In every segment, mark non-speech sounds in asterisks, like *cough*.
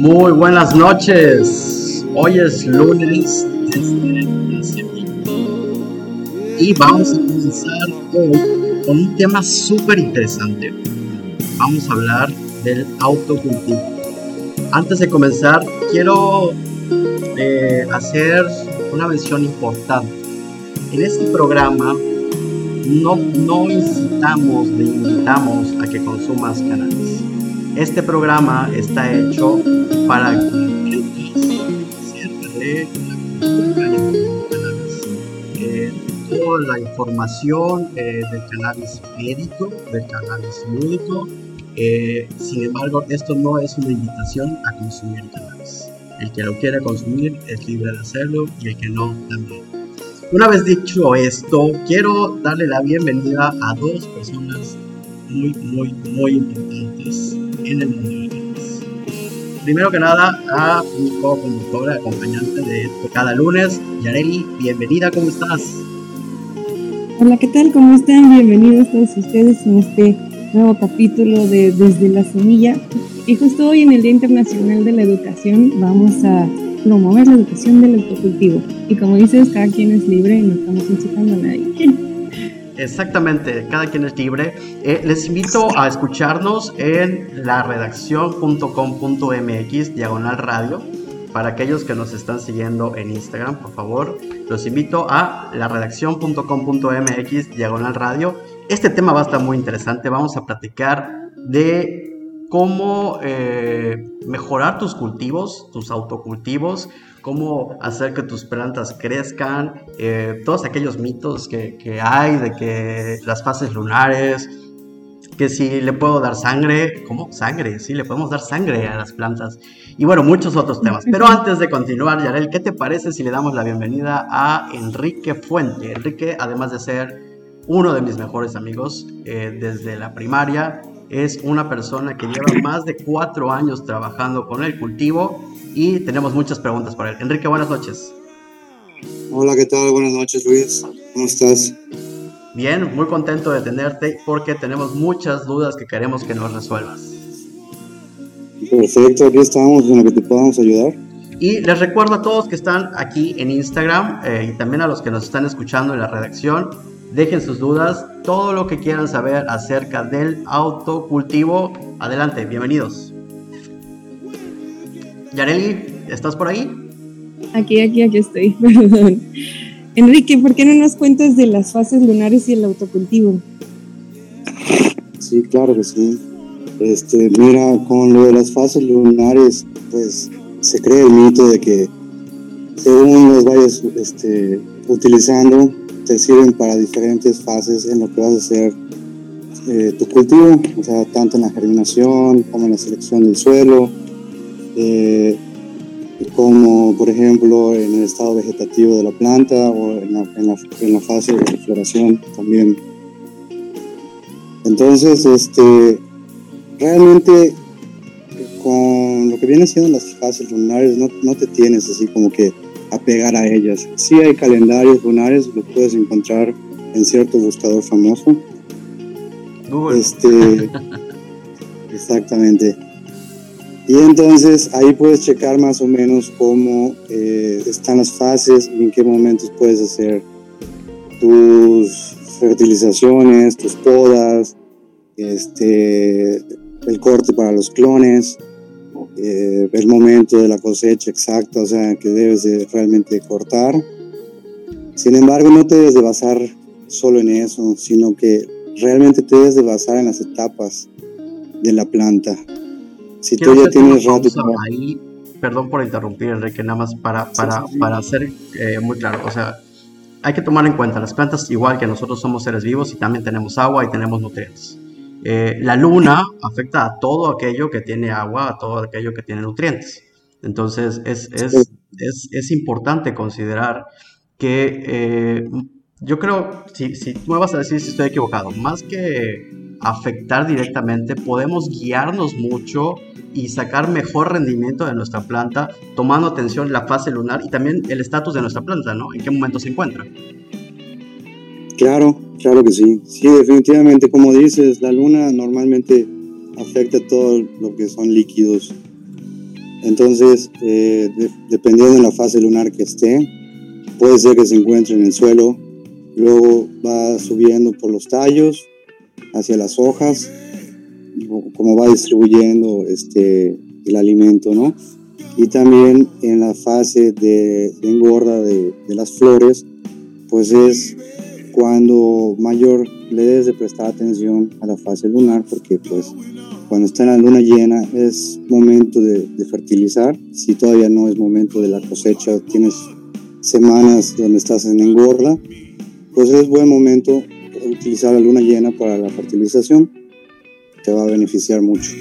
Muy buenas noches. Hoy es lunes y vamos a comenzar hoy con un tema súper interesante. Vamos a hablar del autocultivo. Antes de comenzar, quiero eh, hacer una mención importante. En este programa no, no incitamos ni invitamos a que consumas cannabis. Este programa está hecho para que de. Eh, toda la información eh, del cannabis médico, del cannabis lúdico. Eh, sin embargo, esto no es una invitación a consumir cannabis. El que lo quiera consumir es libre de hacerlo y el que no también. Una vez dicho esto, quiero darle la bienvenida a dos personas muy, muy, muy importantes en el mundo. Primero que nada, a mi co-conductora, acompañante de cada lunes, Yareli, bienvenida, ¿cómo estás? Hola, ¿qué tal? ¿Cómo están? Bienvenidos todos ustedes en este nuevo capítulo de Desde la Semilla. Y justo hoy en el Día Internacional de la Educación vamos a promover la educación del autocultivo. Y como dices, cada quien es libre y no estamos incitando a nadie. Exactamente, cada quien es libre. Eh, les invito a escucharnos en la redacción.com.mx, diagonal radio. Para aquellos que nos están siguiendo en Instagram, por favor, los invito a la redacción.com.mx, diagonal radio. Este tema va a estar muy interesante. Vamos a platicar de cómo eh, mejorar tus cultivos, tus autocultivos, cómo hacer que tus plantas crezcan, eh, todos aquellos mitos que, que, hay de que las fases lunares, que si le puedo dar sangre, ¿cómo? Sangre, sí, le podemos dar sangre a las plantas. Y bueno, muchos otros temas. Pero antes de continuar, Yarel, ¿qué te parece si le damos la bienvenida a Enrique Fuente? Enrique, además de ser uno de mis mejores amigos eh, desde la primaria, es una persona que lleva más de cuatro años trabajando con el cultivo y tenemos muchas preguntas para él. Enrique, buenas noches. Hola, ¿qué tal? Buenas noches, Luis. ¿Cómo estás? Bien, muy contento de tenerte porque tenemos muchas dudas que queremos que nos resuelvas. Perfecto, aquí estamos en lo que te podamos ayudar. Y les recuerdo a todos que están aquí en Instagram eh, y también a los que nos están escuchando en la redacción Dejen sus dudas, todo lo que quieran saber acerca del autocultivo. Adelante, bienvenidos. Yareli, ¿estás por ahí? Aquí, aquí, aquí estoy, *laughs* perdón. Enrique, ¿por qué no nos cuentas de las fases lunares y el autocultivo? Sí, claro que sí. Este, mira, con lo de las fases lunares, pues se cree el mito de que según los vayas este, utilizando, te sirven para diferentes fases en lo que vas a hacer eh, tu cultivo, o sea, tanto en la germinación como en la selección del suelo, eh, como por ejemplo en el estado vegetativo de la planta o en la, en la, en la fase de floración también. Entonces, este, realmente con lo que viene siendo las fases lunares no, no te tienes así como que apegar a ellas. Sí hay calendarios lunares, lo puedes encontrar en cierto buscador famoso. Este, *laughs* exactamente. Y entonces ahí puedes checar más o menos cómo eh, están las fases y en qué momentos puedes hacer tus fertilizaciones, tus podas, este, el corte para los clones eh, el momento de la cosecha exacta, o sea, que debes de realmente cortar. Sin embargo, no te debes de basar solo en eso, sino que realmente te debes de basar en las etapas de la planta. Si tú ya tienes rato... Ahí, perdón por interrumpir, Enrique, nada más para, para, para hacer eh, muy claro, o sea, hay que tomar en cuenta, las plantas, igual que nosotros somos seres vivos y también tenemos agua y tenemos nutrientes. Eh, la luna afecta a todo aquello que tiene agua, a todo aquello que tiene nutrientes. Entonces es, es, es, es importante considerar que eh, yo creo, si, si tú me vas a decir si estoy equivocado, más que afectar directamente, podemos guiarnos mucho y sacar mejor rendimiento de nuestra planta, tomando atención la fase lunar y también el estatus de nuestra planta, ¿no? En qué momento se encuentra. Claro, claro que sí. Sí, definitivamente, como dices, la luna normalmente afecta todo lo que son líquidos. Entonces, eh, dependiendo de la fase lunar que esté, puede ser que se encuentre en el suelo, luego va subiendo por los tallos hacia las hojas, como va distribuyendo este, el alimento, ¿no? Y también en la fase de, engorda de, de, las flores, pues es cuando mayor le debes de prestar atención a la fase lunar, porque pues cuando está en la luna llena es momento de, fertilizar. Si todavía no es momento de la cosecha, tienes semanas donde estás en engorda, pues es buen momento utilizar la luna llena para la fertilización. Te va a beneficiar mucho.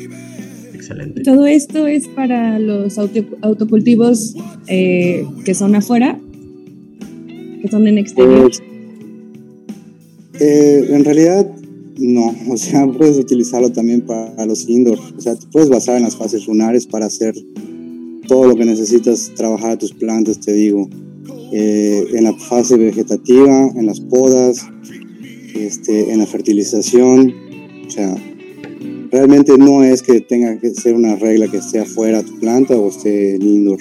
Excelente. Todo esto es para los autocultivos eh, que son afuera, que son en exterior. Pues, eh, en realidad no, o sea, *laughs* puedes utilizarlo también para los indoor. O sea, te puedes basar en las fases lunares para hacer todo lo que necesitas trabajar a tus plantas, te digo. Eh, en la fase vegetativa, en las podas, este, en la fertilización. O sea, realmente no es que tenga que ser una regla que esté afuera tu planta o esté en indoor.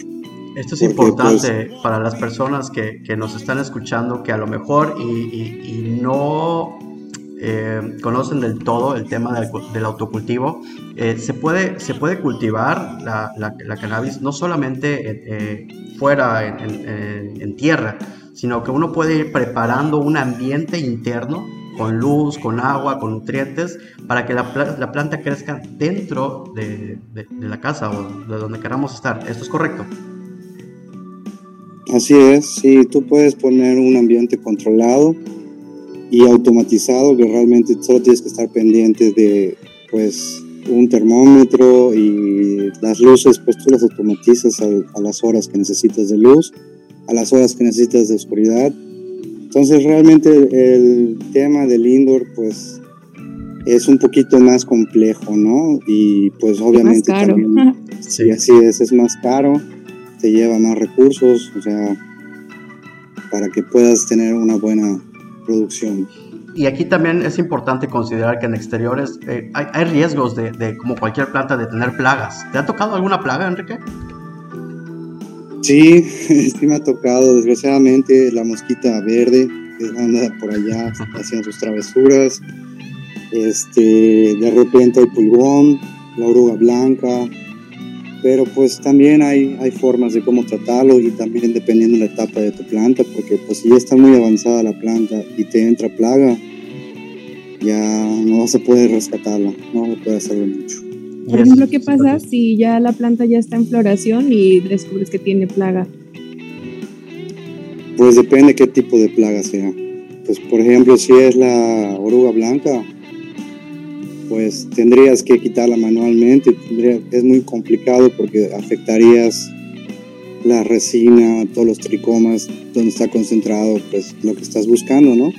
Esto es importante pues, para las personas que, que, nos están escuchando, que a lo mejor y, y no eh, conocen del todo el tema del, autocultivo, eh, se, puede, se puede cultivar la, la, cannabis no solamente eh, fuera en, en, tierra, sino que uno puede ir preparando un ambiente interno con luz, con agua, con nutrientes, para que la, la planta crezca dentro de, de, de la casa o de donde queramos estar. ¿Esto es correcto? Así es, sí, tú puedes poner un ambiente controlado y automatizado que realmente solo tienes que estar pendiente de pues un termómetro y las luces pues tú las automatizas a, las horas que necesitas de luz, a las horas que necesitas de oscuridad. Entonces realmente el tema del indoor pues es un poquito más complejo, ¿no? Y pues obviamente más caro. también, *laughs* sí, así es, es más caro, te lleva más recursos, o sea, para que puedas tener una buena producción. Y aquí también es importante considerar que en exteriores eh, hay, riesgos de, como cualquier planta, de tener plagas. ¿Te ha tocado alguna plaga, Enrique? Sí, *laughs* sí me ha tocado. Desgraciadamente la mosquita verde que anda por allá haciendo sus travesuras. Este, de repente hay pulgón, la oruga blanca, pero pues también hay, hay formas de cómo tratarlo y también dependiendo de la etapa de tu planta, porque pues si ya está muy avanzada la planta y te entra plaga, ya no se puede rescatarla, no se puede hacer mucho. Por ejemplo, ¿qué pasa si ya la planta ya está en floración y descubres que tiene plaga? Pues depende qué tipo de plaga sea. Pues por ejemplo, si es la oruga blanca, pues tendrías que quitarla manualmente. es muy complicado porque afectarías la resina, todos los tricomas, donde está concentrado pues lo que estás buscando, ¿no?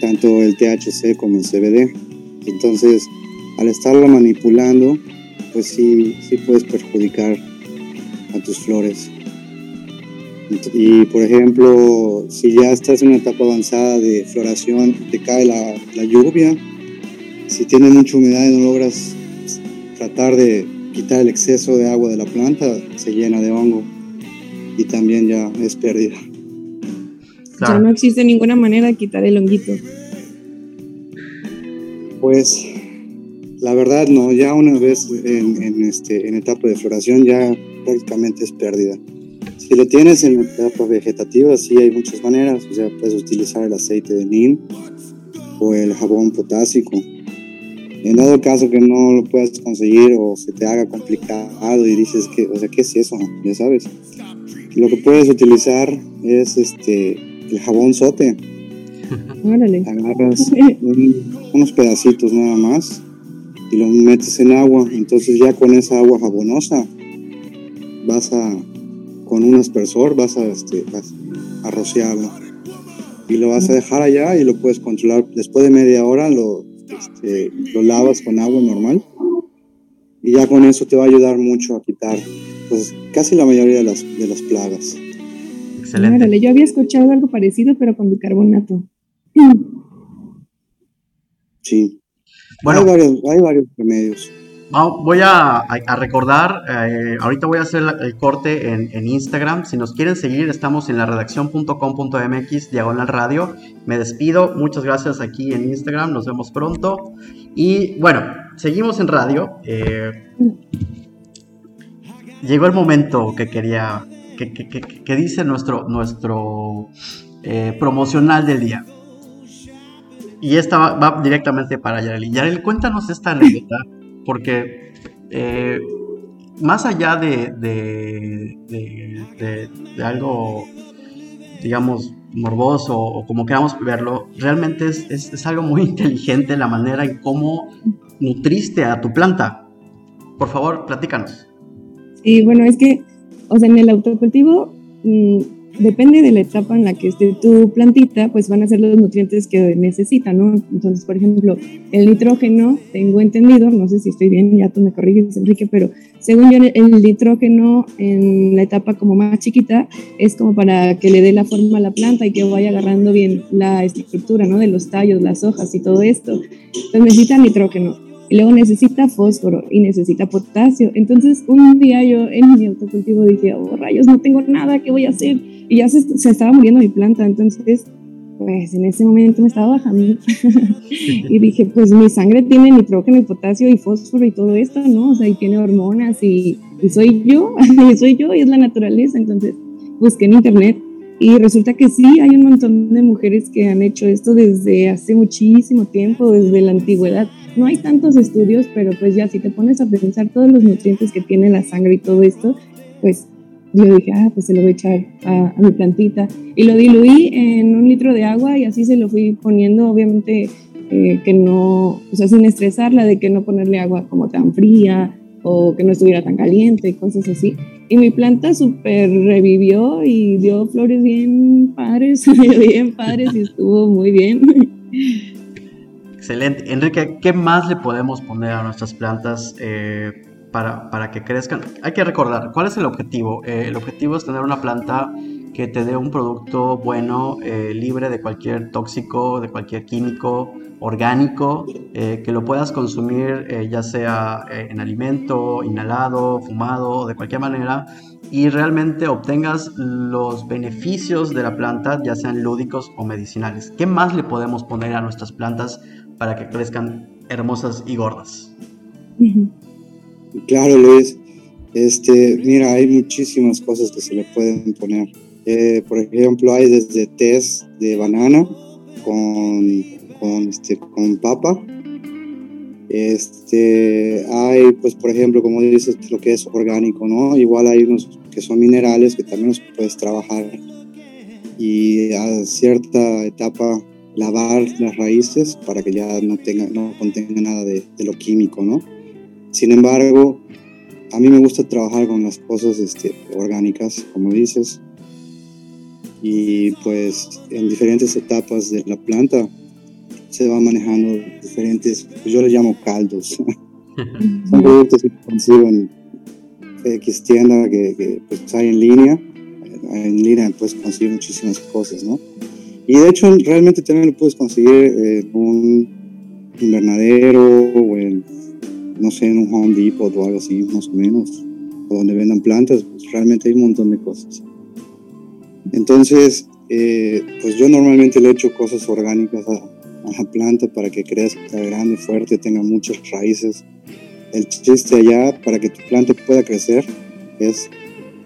Tanto el THC como el CBD. Entonces, al estarla manipulando, pues sí, sí puedes perjudicar a tus flores. Y por ejemplo, si ya estás en una etapa avanzada de floración, te cae la, la lluvia, si tiene mucha humedad y no logras tratar de quitar el exceso de agua de la planta, se llena de hongo y también ya es pérdida. Ya no existe ninguna manera de quitar el honguito. Pues la verdad no, ya una vez en, este, en etapa de floración ya prácticamente es pérdida. Si lo tienes en etapa vegetativa, sí hay muchas maneras, o sea, puedes utilizar el aceite de neem o el jabón potásico en dado caso que no lo puedas conseguir o se te haga complicado y dices que, o sea, ¿qué es eso? Ya sabes. Lo que puedes utilizar es este el jabón sote. Agarras *laughs* unos pedacitos nada más y lo metes en agua. Entonces ya con esa agua jabonosa vas a con un aspersor vas a, este, a rociarlo y lo vas a dejar allá y lo puedes controlar. Después de media hora lo este, lo lavas con agua normal y ya con eso te va a ayudar mucho a quitar pues casi la mayoría de las, de las plagas. Excelente. yo había escuchado algo parecido pero con bicarbonato. Sí. Bueno, hay varios, hay varios remedios. voy a, recordar, eh, ahorita voy a hacer el corte en, Instagram. Si nos quieren seguir, estamos en la redacción.com.mx, diagonal radio. Me despido, muchas gracias aquí en Instagram, nos vemos pronto. Y bueno, seguimos en radio. Eh, llegó el momento que quería, que, dice nuestro, nuestro eh, promocional del día. Y esta va, directamente para Yareli. Yareli, cuéntanos esta anécdota porque eh, más allá de, de, algo, digamos, morboso o como queramos verlo, realmente es, algo muy *laughs* inteligente la manera en cómo nutriste a tu planta. Por favor, platícanos. Sí, bueno, es que, o sea, en el autocultivo mm, depende de la etapa en la que esté tu plantita, pues van a ser los nutrientes que necesita, ¿no? Entonces, por ejemplo, el nitrógeno, tengo entendido, no sé si estoy bien, ya tú me corriges, Enrique, pero según yo, el nitrógeno en la etapa como más chiquita es como para que le dé la forma a la planta y que vaya agarrando bien la estructura, ¿no? De los tallos, las hojas y todo esto. Entonces necesita nitrógeno y luego necesita fósforo y necesita potasio. Entonces un día yo en mi autocultivo dije, oh rayos, no tengo nada, ¿qué voy a hacer? Y ya se, se estaba muriendo mi planta, entonces pues en ese momento me estaba bajando *laughs* y dije, pues mi sangre tiene nitrógeno y potasio y fósforo y todo esto, ¿no? O sea, y tiene hormonas y, y soy yo, *laughs* y soy yo y es la naturaleza. Entonces busqué en internet y resulta que sí, hay un montón de mujeres que han hecho esto desde hace muchísimo tiempo, desde la antigüedad. No hay tantos estudios, pero pues ya si te pones a pensar todos los nutrientes que tiene la sangre y todo esto, pues yo dije, ah, pues se lo voy a echar a, mi plantita. Y lo diluí en un litro de agua y así se lo fui poniendo, obviamente eh, que no, o sea, sin estresarla de que no ponerle agua como tan fría o que no estuviera tan caliente, cosas así. Y mi planta súper revivió y dio flores bien padres, *laughs* bien padres y estuvo muy bien. Excelente. Enrique, ¿qué más le podemos poner a nuestras plantas eh, para, para, que crezcan? Hay que recordar, ¿cuál es el objetivo? Eh, el objetivo es tener una planta que te dé un producto bueno, eh, libre de cualquier tóxico, de cualquier químico, orgánico, eh, que lo puedas consumir ya sea en alimento, inhalado, fumado, de cualquier manera, y realmente obtengas los beneficios de la planta, ya sean lúdicos o medicinales. ¿Qué más le podemos poner a nuestras plantas para que crezcan hermosas y gordas? Claro, Luis. Este, mira, hay muchísimas cosas que se le pueden poner. Eh, por ejemplo, hay desde test de banana con, con, este, con papa. Este, hay, pues, por ejemplo, como dices, lo que es orgánico, ¿no? Igual hay unos que son minerales que también los puedes trabajar y a cierta etapa lavar las raíces para que ya no tenga, no contenga nada de, de lo químico, ¿no? Sin embargo, a mí me gusta trabajar con las cosas este, orgánicas, como dices, y pues en diferentes etapas de la planta se va manejando diferentes, pues yo les llamo caldos. Son productos que consigo en X tienda que, pues hay en línea. En línea puedes conseguir muchísimas cosas, ¿no? Y de hecho realmente también lo puedes conseguir en un invernadero o en, no sé, en un Home Depot o algo así, más o menos, o donde vendan plantas, pues realmente hay un montón de cosas. Entonces, eh, pues yo normalmente le echo cosas orgánicas a, la planta para que crezca grande, fuerte, tenga muchas raíces. El chiste allá para que tu planta pueda crecer es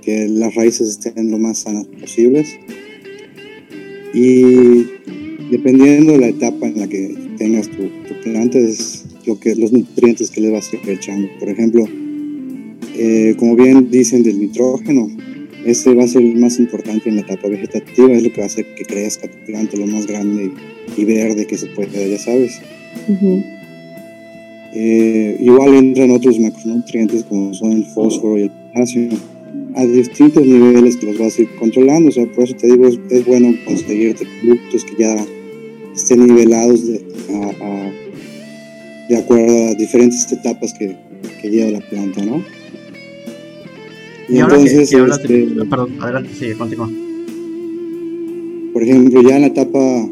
que las raíces estén lo más sanas posibles. Y dependiendo de la etapa en la que tengas tu, planta, es lo que, los nutrientes que le vas a ir echando. Por ejemplo, eh, como bien dicen del nitrógeno, ese va a ser el más importante en la etapa vegetativa, es lo que va a hacer que crezca tu planta lo más grande y verde que se pueda, ya sabes. Eh, igual entran otros macronutrientes como son el fósforo y el potasio a distintos niveles que los vas a ir controlando. O sea, por eso te digo, es, bueno conseguirte productos que ya estén nivelados de, de acuerdo a diferentes etapas que, que lleva la planta, ¿no? Y, entonces, este, perdón, adelante, sigue, continúa. Por ejemplo, ya en la etapa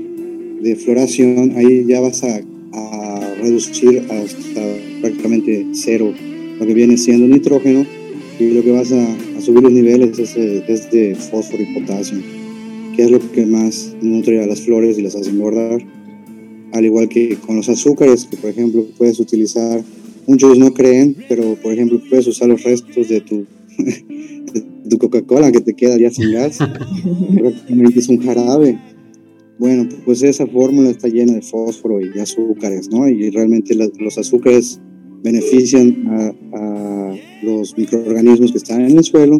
de floración, ahí ya vas a, reducir hasta prácticamente cero lo que viene siendo nitrógeno y lo que vas a, subir los niveles es, es, de fósforo y potasio, que es lo que más nutre a las flores y las hace engordar. Al igual que con los azúcares, que por ejemplo puedes utilizar, muchos no creen, pero por ejemplo puedes usar los restos de tu, *laughs* tu Coca-Cola que te queda ya sin gas, es un jarabe. Bueno, pues esa fórmula está llena de fósforo y azúcares, ¿no? Y realmente los azúcares benefician a, los microorganismos que están en el suelo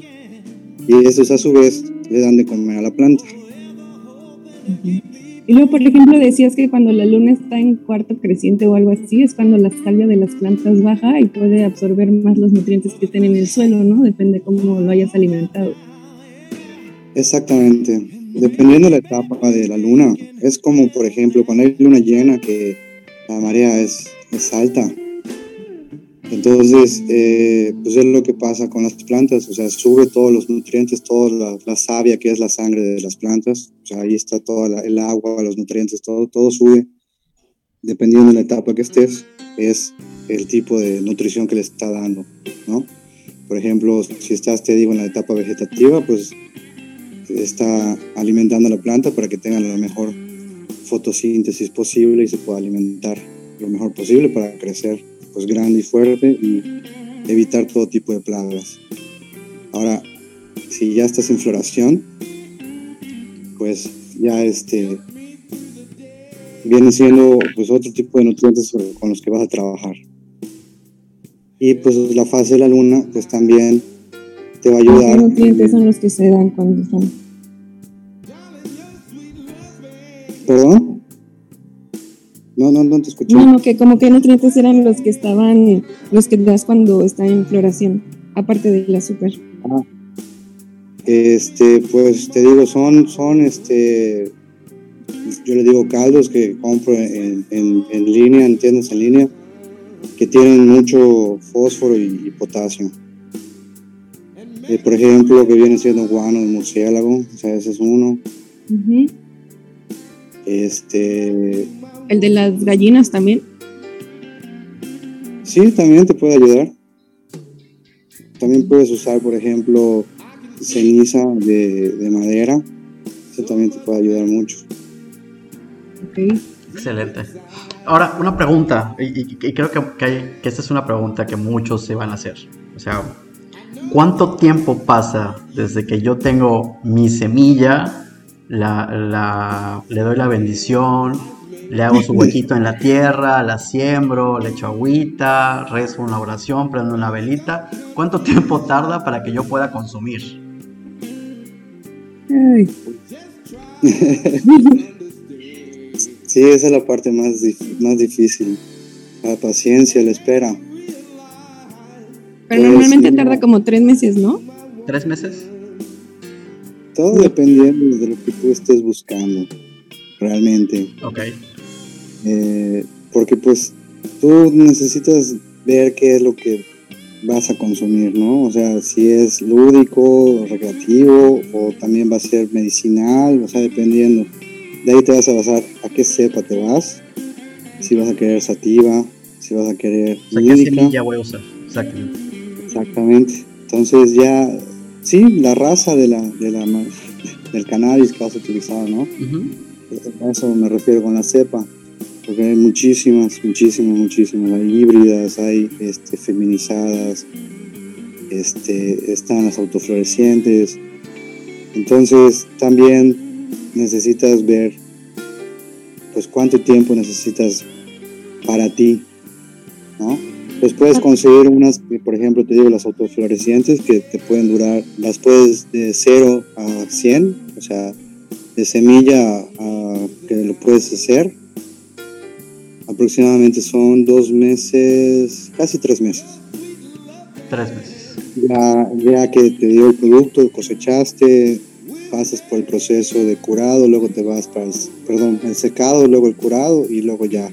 y esos a su vez le dan de comer a la planta. Y luego, por ejemplo, decías que cuando la luna está en cuarto creciente o algo así, es cuando la salvia de las plantas baja y puede absorber más los nutrientes que estén en el suelo, ¿no? Depende cómo lo hayas alimentado. Exactamente. Dependiendo de la etapa de la luna. Es como, por ejemplo, cuando hay luna llena que la marea es, es alta entonces, eh, pues es lo que pasa con las plantas, o sea, sube todos los nutrientes, toda la, savia que es la sangre de las plantas, o sea, ahí está todo el agua, los nutrientes, todo, todo sube, dependiendo de la etapa que estés, es el tipo de nutrición que le está dando, ¿no? Por ejemplo, si estás, te digo, en la etapa vegetativa, pues está alimentando a la planta para que tenga la mejor fotosíntesis posible y se pueda alimentar lo mejor posible para crecer pues grande y fuerte y evitar todo tipo de plagas. Ahora, si ya estás en floración, pues ya este viene siendo pues otro tipo de nutrientes con los que vas a trabajar. Y pues la fase de la luna pues también te va a ayudar. ¿Qué nutrientes son los que se dan cuando son? ¿Perdón? No, no, no te escuché. No, no, que como que nutrientes eran los que estaban, los que das cuando está en floración, aparte del azúcar. Ah. Este, pues te digo, son, son este, yo le digo caldos que compro en, en, línea, en tiendas en línea, que tienen mucho fósforo y, potasio. Eh, por ejemplo, que viene siendo guano de murciélago, o sea, ese es uno. Este, ¿El de las gallinas también? Sí, también te puede ayudar. También puedes usar, por ejemplo, ceniza de, madera. Eso también te puede ayudar mucho. Excelente. Ahora, una pregunta, y, creo que, que, esta es una pregunta que muchos se van a hacer. O sea, ¿cuánto tiempo pasa desde que yo tengo mi semilla, la, le doy la bendición, le hago su huequito en la tierra, la siembro, le echo agüita, rezo una oración, prendo una velita. ¿Cuánto tiempo tarda para que yo pueda consumir? *laughs* sí, esa es la parte más, más difícil. La paciencia, la espera. Pero normalmente tarda como tres meses, ¿no? ¿Tres meses? Todo dependiendo de lo que tú estés buscando, realmente. Ok. Eh, porque pues tú necesitas ver qué es lo que vas a consumir, ¿no? O sea, si es lúdico, recreativo o también va a ser medicinal, o sea, dependiendo. De ahí te vas a basar a qué cepa te vas, si vas a querer sativa, si vas a querer o sea, ¿qué semilla voy a usar? Exactamente. Exactamente. Entonces ya, sí, la raza de la, de la, *laughs* del cannabis que vas a utilizar, ¿no? A eso me refiero con la cepa porque hay muchísimas, muchísimas, muchísimas. Hay híbridas, hay este, feminizadas, este, están las autoflorecientes. Entonces también necesitas ver pues cuánto tiempo necesitas para ti, ¿no? Pues puedes conseguir unas, por ejemplo, te digo, las autoflorecientes que te pueden durar, las puedes de 0 a 100, o sea, de semilla a que lo puedes hacer, aproximadamente son dos meses, casi tres meses. Tres meses. Ya, ya que te dio el producto, cosechaste, pasas por el proceso de curado, luego te vas para el, perdón, el secado, luego el curado y luego ya,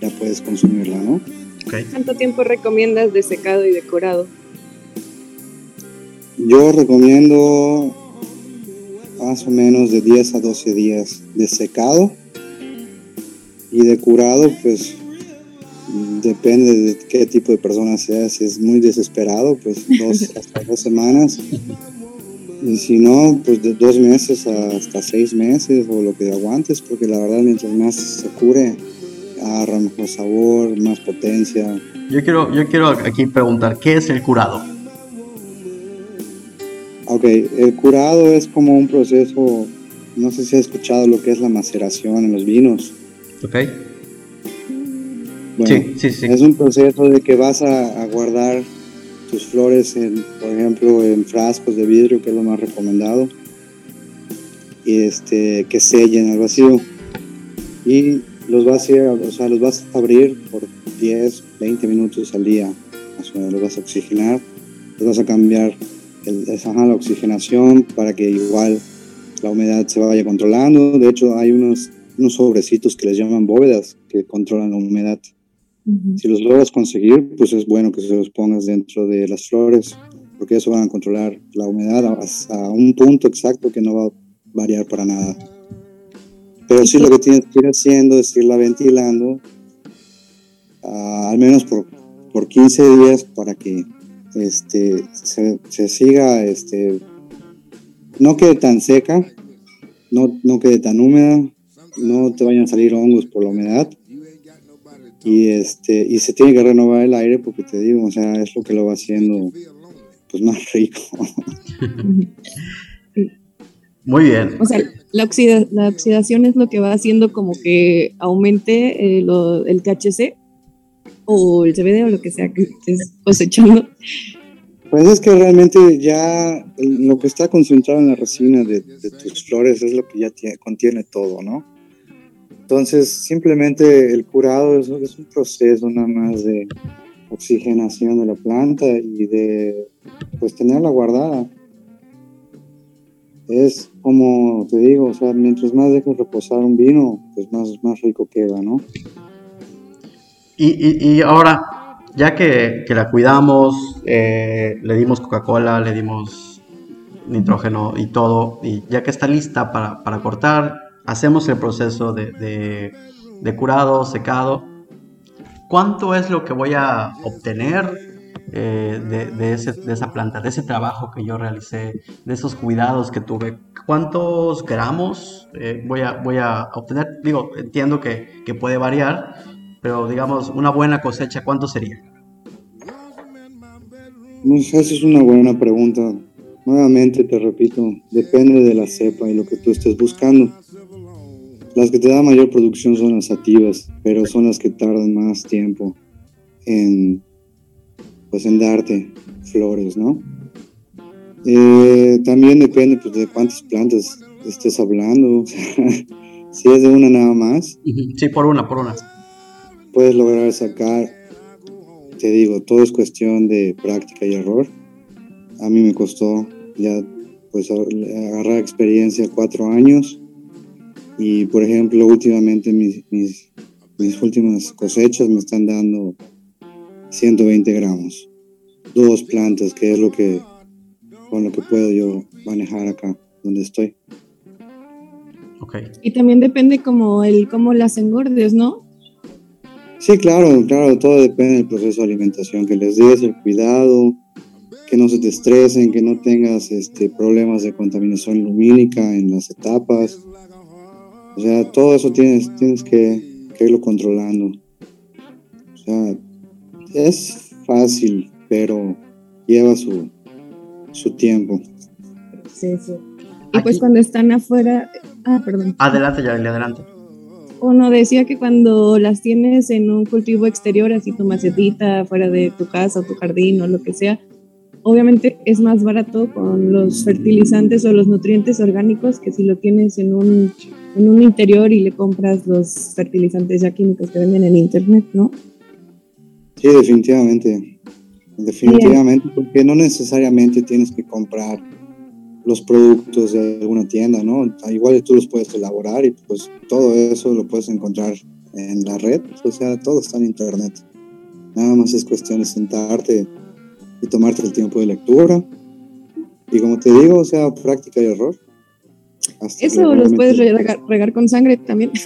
ya puedes consumirla, ¿no? ¿Cuánto tiempo recomiendas de secado y de curado? Yo recomiendo más o menos de 10 a 12 días de secado y de curado, pues depende de qué tipo de persona sea. Si es muy desesperado, pues dos, *laughs* hasta dos semanas. Y si no, pues de dos meses hasta seis meses o lo que aguantes, porque la verdad mientras más se cure, agarra mejor sabor, más potencia. Yo quiero, yo quiero aquí preguntar, ¿qué es el curado? Ok, el curado es como un proceso, no sé si has escuchado lo que es la maceración en los vinos. Ok. Bueno, sí, sí, sí. Es un proceso de que vas a, a guardar tus flores, en, por ejemplo, en frascos de vidrio, que es lo más recomendado, y este, que sellen al vacío. Y los vas a, o sea, los vas a abrir por 10, 20 minutos al día, los vas a oxigenar, los vas a cambiar el, la oxigenación para que igual la humedad se vaya controlando. De hecho, hay unos, unos sobrecitos que les llaman bóvedas que controlan la humedad. Si los logras conseguir, pues es bueno que se los pongas dentro de las flores, porque eso van a controlar la humedad a un punto exacto que no va a variar para nada. Pero sí lo que tienes que ir haciendo es irla ventilando, ah, al menos por, por 15 días, para que este, se, se, siga, este, no quede tan seca, no, no quede tan húmeda, no te vayan a salir hongos por la humedad y este y se tiene que renovar el aire porque te digo, o sea, es lo que lo va haciendo pues más rico. *laughs* Muy bien. O sea, la, la oxidación es lo que va haciendo como que aumente eh, el THC o el CBD o lo que sea que estés cosechando. Pues es que realmente ya lo que está concentrado en la resina de, de tus flores es lo que ya tiene, contiene todo, ¿no? Entonces, simplemente el curado es, un proceso nada más de oxigenación de la planta y de pues tenerla guardada. Es como te digo, o sea, mientras más dejas reposar un vino, pues más, más rico queda, ¿no? Y, y, ahora, ya que, que la cuidamos, eh, le dimos Coca-Cola, le dimos nitrógeno y todo, y ya que está lista para, para cortar, hacemos el proceso de, curado, secado. ¿Cuánto es lo que voy a obtener eh, de, esa planta, de ese trabajo que yo realicé, de esos cuidados que tuve? ¿Cuántos gramos eh, voy, a, obtener? Digo, entiendo que, puede variar, pero digamos, una buena cosecha, ¿cuánto sería? esa es una buena pregunta. Nuevamente te repito, depende de la cepa y lo que tú estés buscando. Las que te dan mayor producción son las sativas, pero son las que tardan más tiempo en, pues, en darte flores, ¿no? Eh, también depende pues, de cuántas plantas estés hablando. *laughs* si es de una nada más. Sí, por una, por una. Puedes lograr sacar, te digo, todo es cuestión de práctica y error. A mí me costó ya pues agarrar experiencia cuatro años y por ejemplo, últimamente mis, mis, mis últimas cosechas me están dando 120 gramos. Dos plantas, que es lo que con lo que puedo yo manejar acá donde estoy. Okay. Y también depende como el cómo las engordes, ¿no? Sí, claro, claro, todo depende del proceso de alimentación, que les des el cuidado, que no se te estresen, que no tengas este, problemas de contaminación lumínica en las etapas, o sea, todo eso tienes, tienes que, irlo controlando. O sea, es fácil, pero lleva su, su tiempo. Sí, sí. Y pues cuando están afuera... Ah, perdón. Adelante, ya, adelante. Uno decía que cuando las tienes en un cultivo exterior, así tu macetita, fuera de tu casa o tu jardín o lo que sea, obviamente es más barato con los fertilizantes o los nutrientes orgánicos que si lo tienes en un en un interior y le compras los fertilizantes ya químicos que venden en internet, ¿no? Sí, definitivamente. Definitivamente, porque no necesariamente tienes que comprar los productos de alguna tienda, ¿no? Igual tú los puedes elaborar y pues todo eso lo puedes encontrar en la red, o sea, todo está en internet. Nada más es cuestión de sentarte y tomarte el tiempo de lectura. Y como te digo, o sea, práctica y error. Eso los puedes regar, con sangre también. *laughs*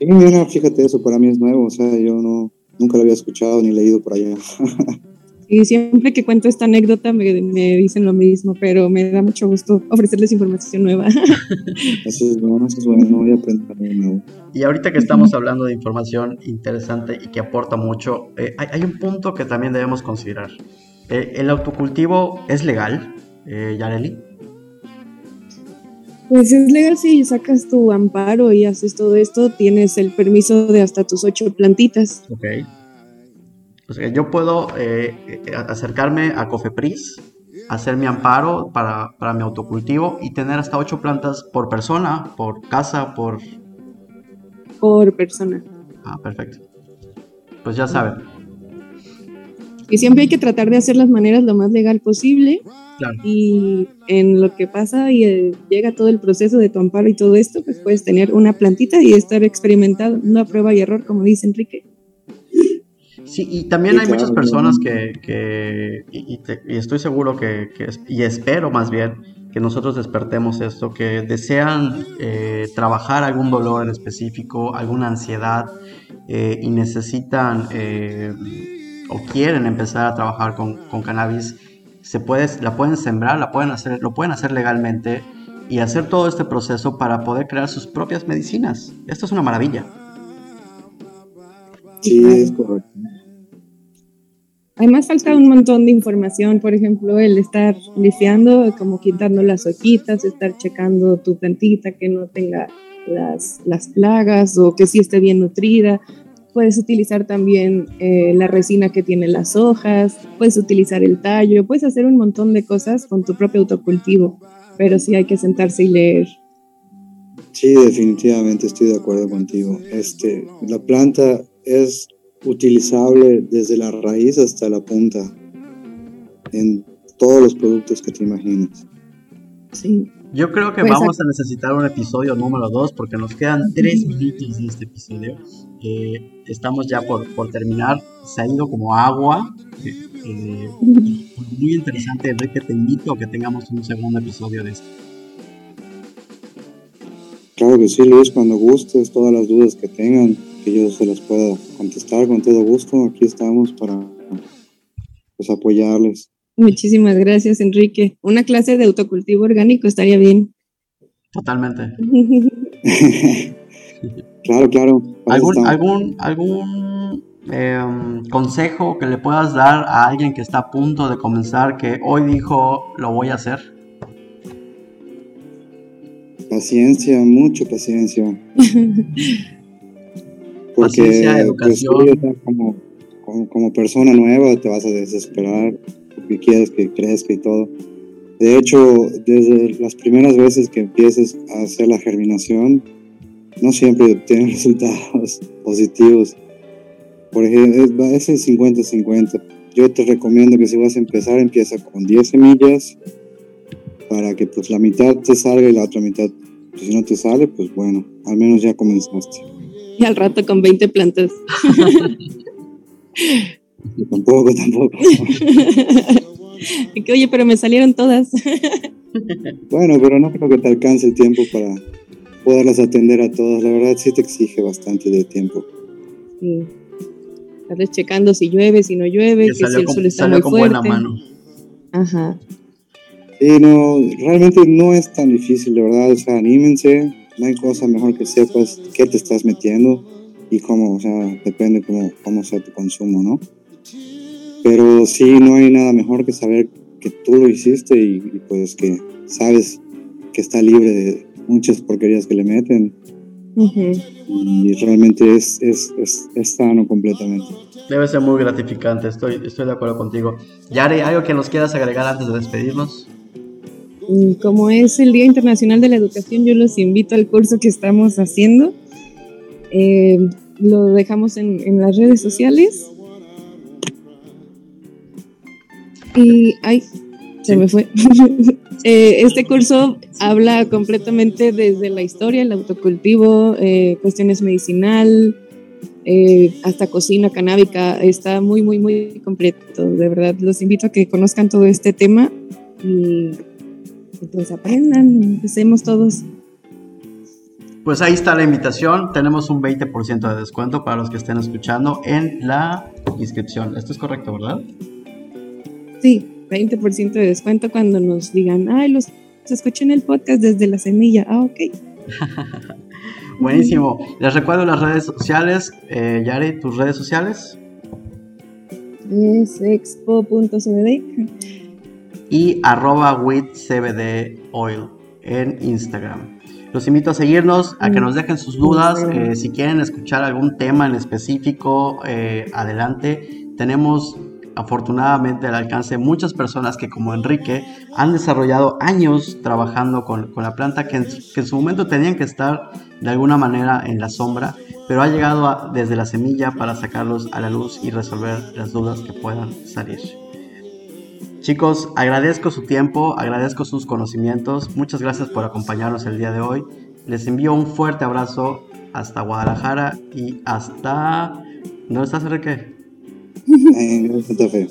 Sí, mira, fíjate, eso para mí es nuevo, o sea, yo no, nunca lo había escuchado ni leído por allá. *laughs* Y siempre que cuento esta anécdota me, dicen lo mismo, pero me da mucho gusto ofrecerles información nueva. *laughs* Eso es bueno, eso es bueno, voy a aprender algo nuevo. Y ahorita que estamos hablando de información interesante y que aporta mucho, eh, hay, un punto que también debemos considerar. Eh, ¿El autocultivo es legal, eh, Yareli? Pues es legal si sacas tu amparo y haces todo esto, tienes el permiso de hasta tus ocho plantitas. Ok. O sea, yo puedo eh, eh, acercarme a Cofepris, hacer mi amparo para, para, mi autocultivo y tener hasta ocho plantas por persona, por casa, por... Por persona. Ah, perfecto. Pues ya saben. Y siempre hay que tratar de hacer las maneras lo más legal posible. Claro. Y en lo que pasa y eh, llega todo el proceso de tu amparo y todo esto, pues puedes tener una plantita y estar experimentando una prueba y error, como dice Enrique. Sí, y también hay muchas personas que, y, estoy seguro que, y espero más bien, que nosotros despertemos esto, que desean eh, trabajar algún dolor en específico, alguna ansiedad, eh, y necesitan eh, o quieren empezar a trabajar con, con, cannabis, se puede, la pueden sembrar, la pueden hacer, lo pueden hacer legalmente y hacer todo este proceso para poder crear sus propias medicinas. Esto es una maravilla. Sí, es correcto. Además falta un montón de información, por ejemplo, el estar limpiando, como quitando las hojitas, estar checando tu plantita que no tenga las, las plagas o que sí esté bien nutrida. Puedes utilizar también eh, la resina que tiene las hojas, puedes utilizar el tallo, puedes hacer un montón de cosas con tu propio autocultivo, pero sí hay que sentarse y leer. Sí, definitivamente estoy de acuerdo contigo. Este, la planta es utilizable desde la raíz hasta la punta en todos los productos que te imagines. Sí. Yo creo que pues vamos a necesitar un episodio número 2 porque nos quedan 3 minutos de este episodio. Eh, estamos ya por, por, terminar. Se ha ido como agua. Eh, eh, muy interesante, Enrique. Te invito a que tengamos un segundo episodio de esto. Claro que sí, Luis, cuando gustes, todas las dudas que tengan, que yo se las pueda contestar con todo gusto. Aquí estamos para pues, apoyarles. Muchísimas gracias, Enrique. Una clase de autocultivo orgánico estaría bien. Totalmente. *laughs* claro, claro. ¿Algún, algún, algún em, consejo que le puedas dar a alguien que está a punto de comenzar, que hoy dijo, lo voy a hacer? Paciencia, mucha paciencia. *laughs* Porque pues, como, como, persona nueva te vas a desesperar porque quieres que crezca y todo. De hecho, desde las primeras veces que empieces a hacer la germinación, no siempre obtienes *laughs* resultados positivos. Por ejemplo, es el 50-50. Yo te recomiendo que si vas a empezar, empieza con 10 semillas para que pues la mitad te salga y la otra mitad, pues, si no te sale, pues bueno, al menos ya comenzaste. Y al rato con 20 plantas. tampoco, tampoco. que, *laughs* oye, pero me salieron todas. bueno, pero no creo que te alcance el tiempo para poderlas atender a todas. La verdad sí te exige bastante de tiempo. Sí. Estás checando si llueve, si no llueve, que, si el sol está muy fuerte. Buena mano. Ajá. Sí, no, realmente no es tan difícil, de verdad. O sea, anímense, no hay cosa mejor que sepas qué te estás metiendo y cómo, o sea, depende cómo, cómo sea tu consumo, ¿no? Pero sí, no hay nada mejor que saber que tú lo hiciste y, pues que sabes que está libre de muchas porquerías que le meten. Y realmente es, es, es, es, sano completamente. Debe ser muy gratificante, estoy, estoy de acuerdo contigo. Yare, ¿algo que nos quieras agregar antes de despedirnos? Como es el Día Internacional de la Educación, yo los invito al curso que estamos haciendo. Eh, lo dejamos en, las redes sociales. Y, ay, se me fue. *laughs* Eh, este curso habla completamente desde la historia, el autocultivo, eh, cuestiones medicinal, hasta cocina canábica. Está muy, muy, muy completo. De verdad, los invito a que conozcan todo este tema y pues aprendan, empecemos todos. pues ahí está la invitación. Tenemos un 20% de descuento para los que estén escuchando en la inscripción. Esto es correcto, ¿verdad? Sí, 20% de descuento cuando nos digan, ay, los escuchen el podcast desde la semilla. Ah, ok. *laughs* Buenísimo. Les recuerdo las redes sociales. Eh, Yari, tus redes sociales. Es expo.cbd. Y arroba with CBD oil en Instagram. Los invito a seguirnos, a que nos dejen sus dudas. Eh, si quieren escuchar algún tema en específico, eh, adelante. Tenemos afortunadamente al alcance de muchas personas que como Enrique han desarrollado años trabajando con, la planta que en, su momento tenían que estar de alguna manera en la sombra, pero ha llegado desde la semilla para sacarlos a la luz y resolver las dudas que puedan salir. Chicos, agradezco su tiempo, agradezco sus conocimientos, muchas gracias por acompañarnos el día de hoy. Les envío un fuerte abrazo hasta Guadalajara y hasta... ¿Dónde estás, Enrique? En Gran Santa Fe.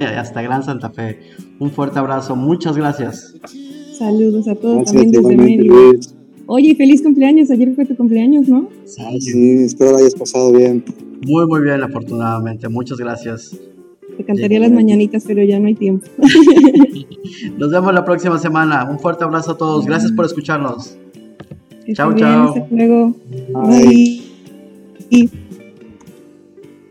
*laughs* hasta Gran Santa Fe. Un fuerte abrazo, muchas gracias. Saludos a todos también desde Mérida. Oye, feliz cumpleaños, ayer fue tu cumpleaños, ¿no? Sí, sí, espero lo hayas pasado bien. Muy, muy bien, afortunadamente. Muchas gracias. Te cantaría las mañanitas, pero ya no hay tiempo. *laughs* Nos vemos la próxima semana. Un fuerte abrazo a todos. Gracias por escucharnos. chao, chao. Hasta luego. Bye.